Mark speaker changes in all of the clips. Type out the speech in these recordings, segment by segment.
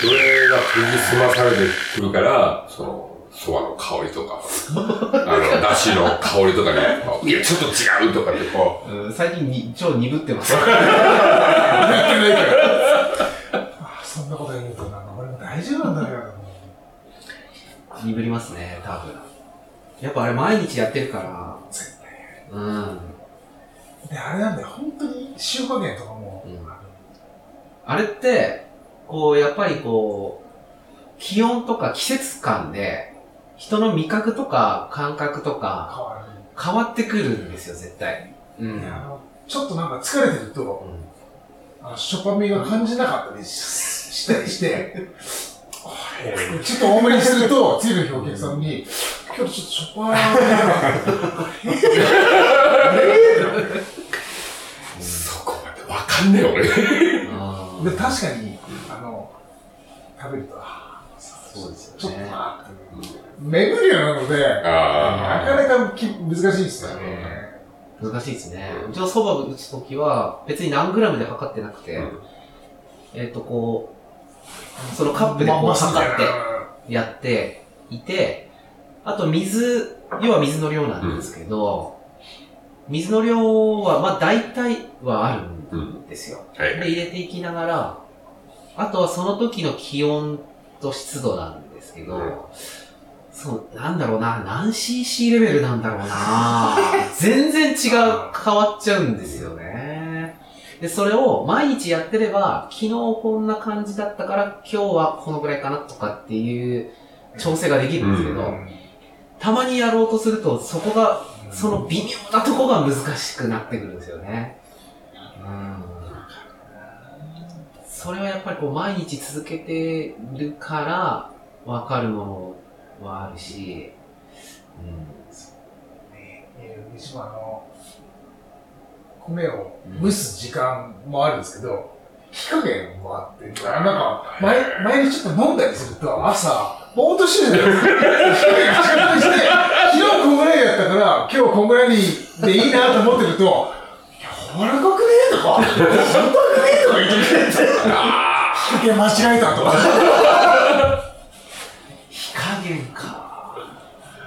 Speaker 1: それが研ぎ澄まされてくるから、その、蕎麦の香りとか、あの、だしの香りとかね、いや、ちょっと違うとかってこう、
Speaker 2: うん最近に超鈍ってます。
Speaker 3: あそんなこと言うとなんか俺も大丈夫なんだけど
Speaker 2: 鈍りますね、多分。やっぱあれ毎日やってるから、
Speaker 3: 絶
Speaker 2: うん。
Speaker 3: 対であれなんだよ本当に塩加減とかも、
Speaker 2: うん
Speaker 3: あ
Speaker 2: あれって、こう、やっぱりこう、気温とか季節感で、人の味覚とか感覚と
Speaker 3: の
Speaker 2: か
Speaker 3: 変わ
Speaker 2: 変わってくるんですよ、絶対。うん。
Speaker 3: ちょっとなんか疲れてるとあのしょっぱみが感じなかったりししたりしてちょっと多めにすると次の日お客さんに「今日ちょっとしょっぱいな」
Speaker 1: そこまでわかんねえ俺。
Speaker 3: で確かにあの食べるとあ
Speaker 2: そうです
Speaker 3: ちょっと
Speaker 2: よね。
Speaker 3: なって巡るようなのでな
Speaker 1: あ
Speaker 3: かなかき難しいですよね。
Speaker 2: 難しいですね。うちのそば打つときは、別に何グラムで測ってなくて、
Speaker 1: うん
Speaker 2: えっ、と、こう、そのカップでこう測ってやっていて、あと水、要は水の量なんですけど、水の量は、まあ大体はあるんですよ。
Speaker 1: あ。はい。
Speaker 2: で、入れていきながら、あとはその時の気温と湿度なんですけど、
Speaker 1: うん
Speaker 2: そう、なんだろうな、何 cc レベルなんだろうな全然違う、変わっちゃうんですよね。で、それを毎日やってれば、昨日こんな感じだったから、今日はこのぐらいかなとかっていう調整ができるんですけど、
Speaker 1: うん
Speaker 2: たまにやろうとすると、そこが、その微妙なとこが難しくなってくるんですよね。うん。それはやっぱりこう毎日続けてるからわかるものはあるし、
Speaker 3: えーうちもあの、米を蒸す時間もあるんですけど、火加減もあって、なんか、前、前にちょっと飲んだりすると、朝、ぼーっとしてるじゃないですか。火加減して、昨日こんぐらいやったから、今日こんぐらいにでいいなと思ってると、柔らかくねえとか、硬くねえとか言ってくれて、火加減間違えたとか。
Speaker 2: 火加減か。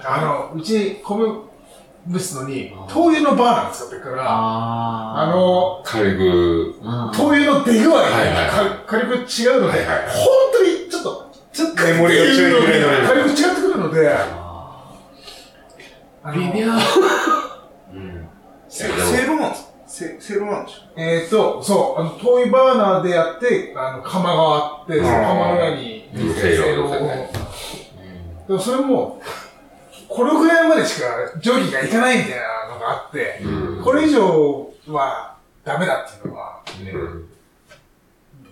Speaker 3: あの、うち米蒸すのに、灯油のバーナー使ってるから、
Speaker 2: あ
Speaker 3: あの、
Speaker 1: 軽く、
Speaker 2: あ
Speaker 3: 灯油の出具合が
Speaker 1: はいはい。
Speaker 3: か火力違うので、
Speaker 1: はいはい。はい
Speaker 3: 本当にちょっと、
Speaker 2: ちょっと、
Speaker 3: メモリが違うので、火力違ってくるので、
Speaker 2: あ
Speaker 3: あの
Speaker 2: ーうん。
Speaker 4: せせいろなんですか？せせいろなんでしょ
Speaker 3: えっ、と、そう、あの、灯油バーナーでやって、あの、釜があって、その釜の上に、
Speaker 1: うん。
Speaker 3: せいろを。
Speaker 1: ね。
Speaker 3: でもそれも、これぐらいまでしか定規がいかないみたいなのがあって、
Speaker 1: うん
Speaker 3: これ以上はダメだっていうのは、
Speaker 1: うん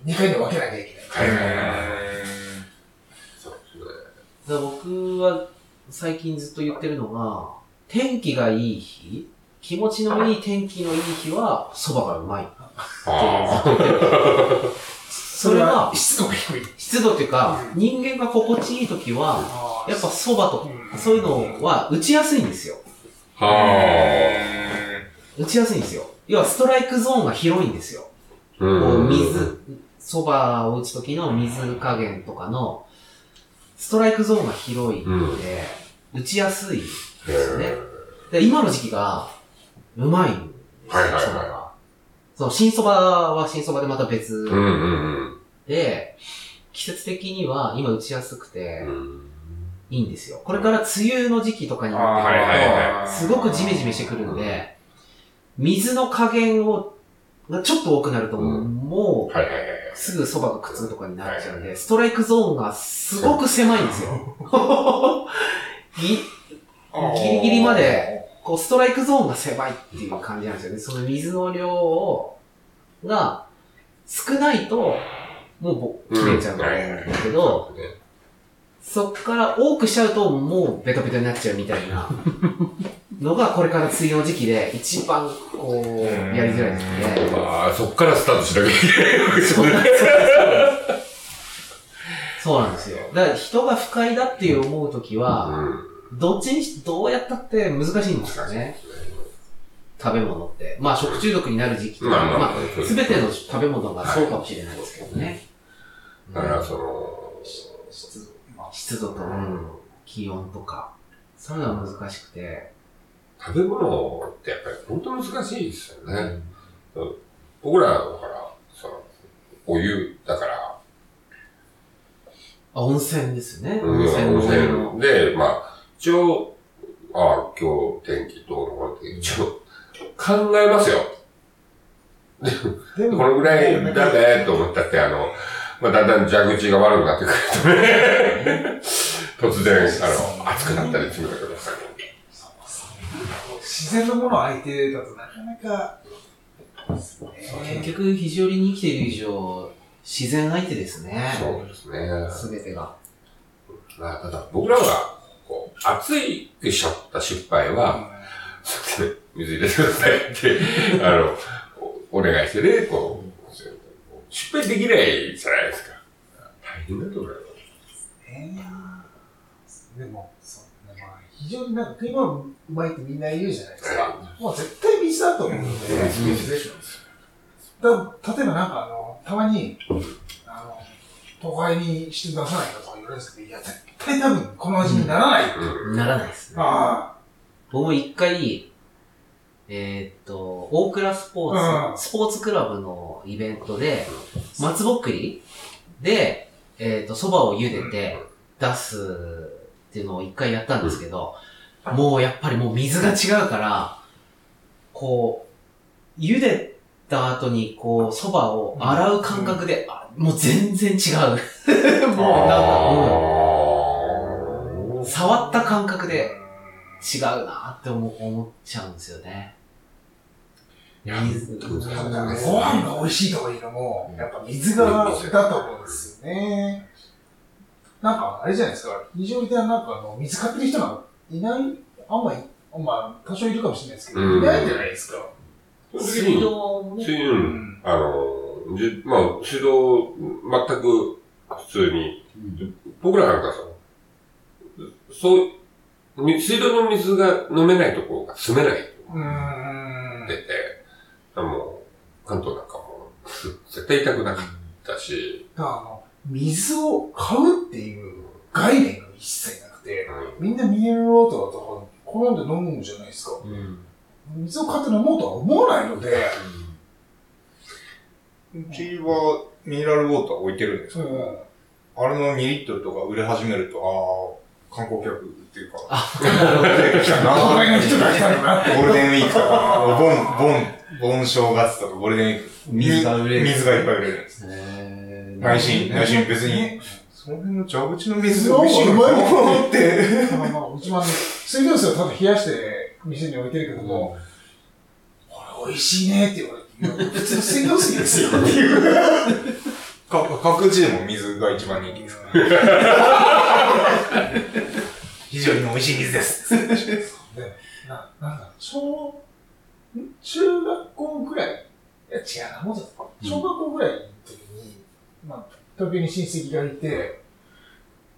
Speaker 3: 2回に分けなきゃいけない。
Speaker 1: はいはいはい。そう
Speaker 2: だから僕は最近ずっと言ってるのが、天気がいい日、気持ちのいい天気のいい日は、蕎麦がうまい。
Speaker 1: あ
Speaker 2: それは、
Speaker 3: 湿度が低い。
Speaker 2: 湿度っていうか、人間が心地いい時は、やっぱ蕎麦と
Speaker 3: うん
Speaker 2: そういうのは打ちやすいんですよ。
Speaker 1: あ。は
Speaker 2: 打ちやすいんですよ。要はストライクゾーンが広いんですよ。
Speaker 1: あ。
Speaker 2: こう水、蕎麦を打つ時の水加減とかの、ストライクゾーンが広いので、打ちやすいですよね。で今の時期が、うまいんですよ、
Speaker 1: はいはいはい
Speaker 2: 蕎麦が。その、新蕎麦は新蕎麦でまた別
Speaker 1: うんうん
Speaker 2: で、季節的には今打ちやすくて
Speaker 1: うん。
Speaker 2: いいんですよ。これから梅雨の時期とかになってくると、すごくジメジメしてくるんで、水の加減を、がちょっと多くなると、
Speaker 1: うん
Speaker 2: もう、
Speaker 1: はいはいはい。
Speaker 2: すぐ蕎麦が苦痛とかになっちゃうんで、ストライクゾーンがすごく狭いんですよ。ぎギリギリまで、こう、ストライクゾーンが狭いっていう感じなんですよね。その水の量を、が、少ないと、もうぼ切れちゃうんだけど、そっから多くしちゃうと、もうベトベトになっちゃうみたいなのが、これから梅雨の時期で一番、こう、やりづらい時期で。
Speaker 1: ああ、そっからスタートしなきゃいけない。
Speaker 2: そうそうなんですよ。だから人が不快だって思うときは、
Speaker 1: うん。
Speaker 2: どっちにし、どうやったって難しいんですよね。食べ物って。まあ食中毒になる時期とか、
Speaker 1: まあ、
Speaker 2: すべての食べ物がそうかもしれないですけどね。
Speaker 1: だから、その、
Speaker 3: 湿度。まあ
Speaker 2: 湿度と、うん気温とか、そういうのは難しくて。
Speaker 1: 食べ物ってやっぱり本当難しいですよね。僕らだから、その、お湯だから、
Speaker 2: あ、温泉ですよね。
Speaker 1: うん
Speaker 2: 温泉の
Speaker 1: 温
Speaker 2: お湯の
Speaker 1: 泉で、まあ、一応、ああ、今日天気どうのこうのって一応考えますよ。
Speaker 3: で
Speaker 1: このぐらいだねと思ったって、あの、まあ、だんだん蛇口が悪くなってくるとね、突然、あの、熱くなったりするんだけどさ。
Speaker 3: 自然のもの相手だとなかなか、
Speaker 2: 結局、肘折に生きている以上、自然相手ですね。
Speaker 1: そうですね。
Speaker 2: すべてが。
Speaker 1: まあ、ただ、僕らが、こう、熱いくしちゃった失敗は、そうやって水入れてくださいって、あの、おお願いしてね、こう、失敗できないじゃないですか。大変だと思うよ。
Speaker 3: えーでも、そうね、まあ、非常になんか食い物うまいってみんな言うじゃないですか。もう絶対水だと思うんで。
Speaker 1: 水でしょ。
Speaker 3: だ例えばなんかあの、たまに、あの、都会にして出さないかとか言われるんですけど、いや、絶対多分この味にならない。
Speaker 1: うん。
Speaker 2: ならないですね。
Speaker 3: あ
Speaker 2: 僕も一回、えーっと、大倉スポー
Speaker 3: うん。
Speaker 2: ツ、スポーツクラブのイベントで、松ぼっくりで、えーっと、蕎麦を茹でて出すっていうのを一回やったんですけど、もうやっぱりもう水が違うから、こう、茹でた後にこう、蕎麦を洗う感覚で、あもう全然違う。もうなんか、うん。触った感覚で違うなって思思っちゃうんですよね。水。
Speaker 3: ご飯が美味しいとかいうのも、やっぱ水が、だと思うんですよね。なんか、あれじゃないですか、非常になんかあの、水買ってる人がいない、あんまり、まあ、多少いるかもしれないですけど、
Speaker 1: うん。
Speaker 3: いないじゃないですか。
Speaker 2: 水道。もね、
Speaker 1: 水道、あの、じまあ、水道、全く普通に、僕らなんかさ、そう、み水道の水が飲めないところが住めないと
Speaker 3: うーん。
Speaker 1: 出て、もう、関東なんかもう、絶対痛くなかったし、
Speaker 3: だからあの、水を買うっていう概念が一切なくて、
Speaker 1: う
Speaker 3: みんなミネラルウォーターとか好んで飲むんじゃないですか。
Speaker 2: うん。
Speaker 3: 水を買って飲もうとは思わないので、
Speaker 4: うちはミネラルウォーター置いてるんですけど、
Speaker 3: うん
Speaker 4: あれの2リットルとか売れ始めると、ああ、観光客っていうか、
Speaker 3: 出てきたな、隣の人が来たのな。
Speaker 4: ゴールデンウィークとか、ボン、ボン、ボン正月とかゴールデンウィーク、
Speaker 2: 水が売れる
Speaker 4: 水がいっぱい売れるんです。内心、内心別に、その辺の蛇口の水
Speaker 3: 水
Speaker 4: が美味しいのかなって。
Speaker 3: まあまあうちもあの水道水をただ冷やして店に置いてるけども、これ美味しいねって言われて、普通の水道水ですよっていう。
Speaker 4: か各地でも水が一番人気です。非常に美味しい水です。
Speaker 3: で、な、なんだ小、ん中学校ぐらい。いや、違うな、もうちょっと、小学校ぐらいの時に、まあ、東京に親戚がいて、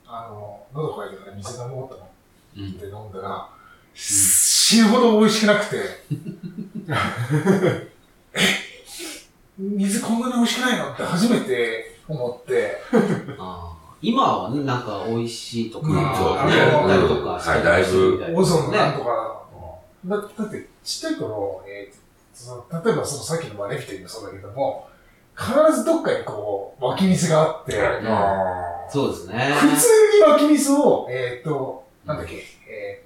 Speaker 3: あの、喉乾いてから水飲もうと思
Speaker 2: うん
Speaker 3: って飲んだら、死ぬほど美味しくなくて、え水こんなに美味しくないのって初めて思って、
Speaker 2: 今はね、なんか美味しいとか、
Speaker 3: うん。
Speaker 1: そう
Speaker 2: ね売ったりとか
Speaker 1: はいだいぶ
Speaker 3: オゾンのなん
Speaker 2: ね。
Speaker 3: とかだだって、ちっちゃい頃、えーその例えばそのさっきのマネフィティもそうだけども、必ずどっかにこう、湧き水があって、
Speaker 1: はい
Speaker 4: あ
Speaker 2: そうですね。
Speaker 3: 普通に湧き水を、えっ、と、なんだっけ、え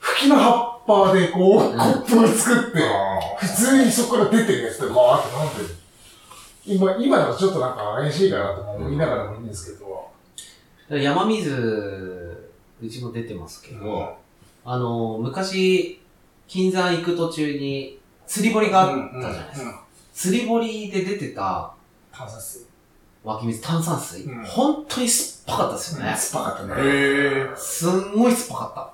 Speaker 3: ー、吹きの葉っぱでこう、
Speaker 2: うん。
Speaker 3: コップを作って、
Speaker 4: あ
Speaker 3: 普通にそこから出てるやつでバーって飲んでる。今、今だとちょっとなんか怪しいかなと思いながらもいいんですけど、
Speaker 2: 山水、うちも出てますけど、
Speaker 4: も
Speaker 2: あの、昔、金山行く途中に釣り堀があったじゃないですか。
Speaker 3: うんうん
Speaker 2: 釣り堀で出てた
Speaker 3: 炭酸水。
Speaker 2: 湧き水、炭酸水、
Speaker 3: うん
Speaker 2: 本当に酸っぱかったですよね。
Speaker 3: 酸っぱかった
Speaker 4: う。
Speaker 3: ね。
Speaker 4: へえ。
Speaker 2: すんごい酸っぱか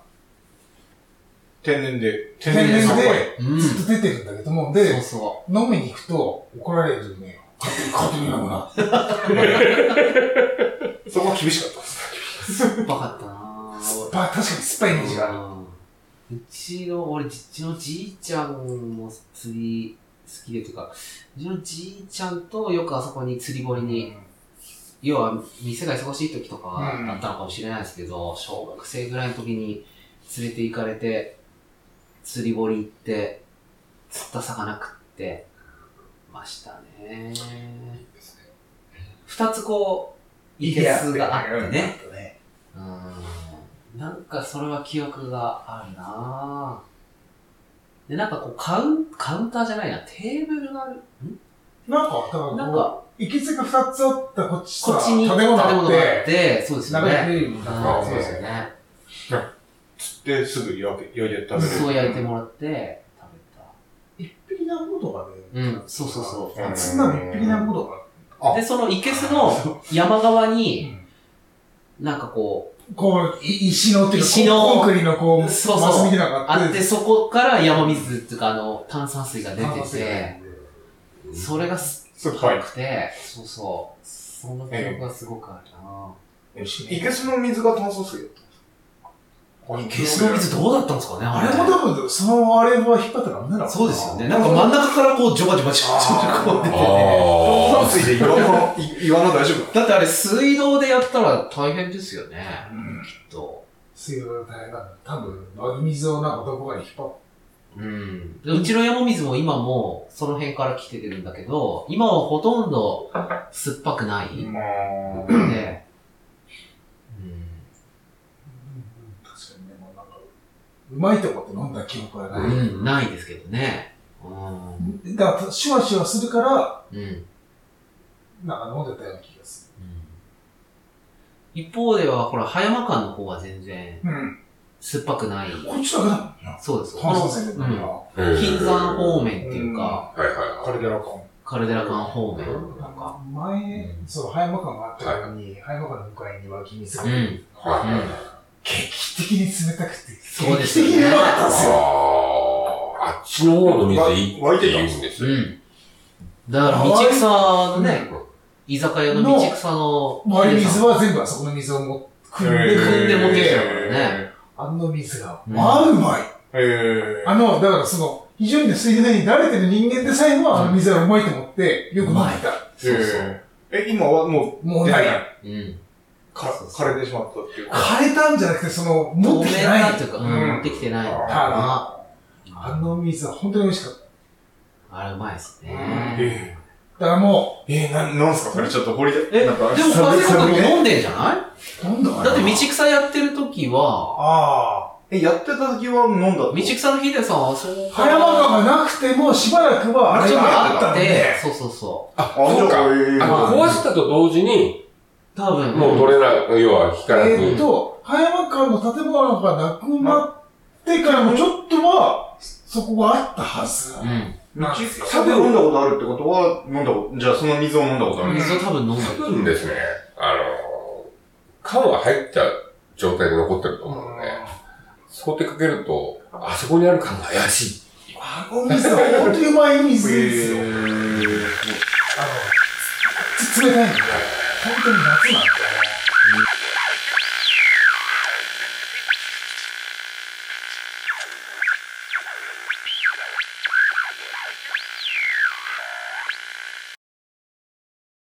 Speaker 4: 天然で、天
Speaker 3: 天然
Speaker 4: 然でさっぱり。
Speaker 2: った。うん。
Speaker 3: で、ずっと出てるんだけども、
Speaker 2: そう
Speaker 3: で、
Speaker 2: そ
Speaker 3: 飲みに行くと怒られるのよ。買ってみような。
Speaker 4: そこは厳しかったです。
Speaker 2: 酸っぱかったな
Speaker 3: 酸っぱい、確かに酸っぱいイメージがある。
Speaker 2: うんうちの、俺、うちのじいちゃんも釣り好きでというか、うちのじいちゃんとよくあそこに釣り堀に、要は店が忙しい時とかは
Speaker 3: うん。
Speaker 2: あったのかもしれないですけど、小学生ぐらいの時に連れて行かれて、釣り堀行って、釣った魚食ってましたね。二つこう、いけすがあってね。うん。なんかそれは記憶があるなぁ。で、なんかこうカウン、カウンターじゃないな、テーブルがある。ん？
Speaker 3: なんか、だからこ
Speaker 2: なんか、
Speaker 3: う、いけつが2つあったこっちさ、
Speaker 2: こっちに
Speaker 3: 建物
Speaker 2: があってて、そうですよね。
Speaker 3: てるみたい
Speaker 2: うん
Speaker 3: な。
Speaker 2: そうですよね。
Speaker 4: 釣ってすぐ焼いて食べる。
Speaker 2: そう焼いてもらって、食
Speaker 3: 一匹何個とかで。
Speaker 2: うんそうそうそう
Speaker 4: うん
Speaker 3: そんなの一匹何個とか。
Speaker 2: べた。で、そのいけすの山側
Speaker 3: う
Speaker 2: に、
Speaker 3: ん
Speaker 2: なんかこ
Speaker 3: こう、い石のっていうか、
Speaker 2: 石の
Speaker 3: コンクリのこう、
Speaker 2: そうそう
Speaker 3: あって、
Speaker 2: あって、そこから山水っていうか、あの、炭酸水が出てて、それがす
Speaker 4: 酸っぱい
Speaker 2: っぱくて、そうそう。その記憶がすごくあるな。ぁ。
Speaker 4: いけすの水が炭素水だった
Speaker 2: いけすの水どうだったんですかね
Speaker 3: あれも多分、そのあれは引っ張ったらダメなの
Speaker 2: そうですよね。なんか真ん中からこう、ジョバジョバジョバジョバこう出てて。
Speaker 1: あ
Speaker 4: 炭水で岩の、い 岩の大丈夫？
Speaker 2: だってあれ水道でやったら大変ですよね。
Speaker 3: うん。
Speaker 2: きっと。
Speaker 3: 水道が大変なんだ。多分、あの水をなんかどこかに引っ張っ
Speaker 2: うん。でうちの山水も今もその辺から来てるんだけど、今はほとんど酸っぱくないの
Speaker 4: まあ、
Speaker 2: で、うん。
Speaker 3: 確かにね、もうなんか、うまいと思って飲んだ記憶はない。
Speaker 2: うん、ないですけどね。うん。
Speaker 3: だから、シュワシュワするから、
Speaker 2: うん。
Speaker 3: なんか飲んでたような気がす
Speaker 2: 一方では、ほら、葉山館の方は全然
Speaker 3: る。うん。
Speaker 2: 酸っぱくない。
Speaker 3: こっちだけだもんな。
Speaker 2: そうです。
Speaker 3: 炭酸泉で
Speaker 2: うん金山方面っていうか、
Speaker 1: はいはいはい。
Speaker 4: カルデラか。
Speaker 2: カルデラ館方面
Speaker 3: なん
Speaker 2: か。
Speaker 3: か、前、そう、葉山館があったのに、葉山館の向かいに湧き水が
Speaker 2: うん。
Speaker 1: はい。
Speaker 3: 劇的に冷たくて、
Speaker 2: そうですよね
Speaker 3: 劇的にうまかったんですよ。
Speaker 1: あっちの方の水いいって言うんですよ。
Speaker 2: うん。だから、道草のね、居酒屋の道草の、
Speaker 3: 周り水は全部あそこの水をも汲んで、
Speaker 2: 汲んで持ってきちゃうからね。
Speaker 3: あの水が、
Speaker 2: うん
Speaker 3: まあうまい。
Speaker 4: へ
Speaker 3: あの、だからその、非常に水道に慣れてる人間でさえも、あの水はうまいと思って、よく飲んでた。
Speaker 2: そうそう。
Speaker 4: え、今はもう、
Speaker 3: もうない。
Speaker 2: うん。
Speaker 4: か枯れてしまったっていうか。
Speaker 3: 枯れたんじゃなくて、その、持ってきてない。
Speaker 2: なっていうか、
Speaker 3: うん
Speaker 2: うん持ってきてない
Speaker 3: ああの水は本当に美味しかった。
Speaker 2: な。あれうまいですね。
Speaker 4: え
Speaker 3: だからも
Speaker 4: え、な、なんすかこれ？ちょっと掘りで。
Speaker 2: え、でも
Speaker 4: なんか
Speaker 2: カフェとかも飲んでんじゃな
Speaker 3: う、なんだ
Speaker 2: いだって道草やってる時は、
Speaker 3: あ
Speaker 4: え、やってた時は飲んだ
Speaker 2: 道草のヒデさんはそう
Speaker 3: あ。葉山川がなくても、しばらくは、あれ
Speaker 2: ちょっと
Speaker 3: があったんで、、
Speaker 2: そうそうそ
Speaker 1: あ、そうか。壊したと同時に、
Speaker 2: う。多分、
Speaker 1: もう取れない、要は引かなく。
Speaker 3: えーっと、葉山川の建物がなくなってからもちょっとは、そこがあったはず。
Speaker 2: うん。
Speaker 3: なんですよ。
Speaker 4: 多分飲んだことあるってことは、飲んだこと、じゃあその水を飲んだことある。
Speaker 2: 水を多分飲んだ
Speaker 1: 多分ですね、あの、缶は入った状態で残ってると思うので、そう手かけると、あそこにある缶が怪しい。
Speaker 3: あの水は本当にうまい水ですよ。あの、つ冷たいんで、本当に夏なんで、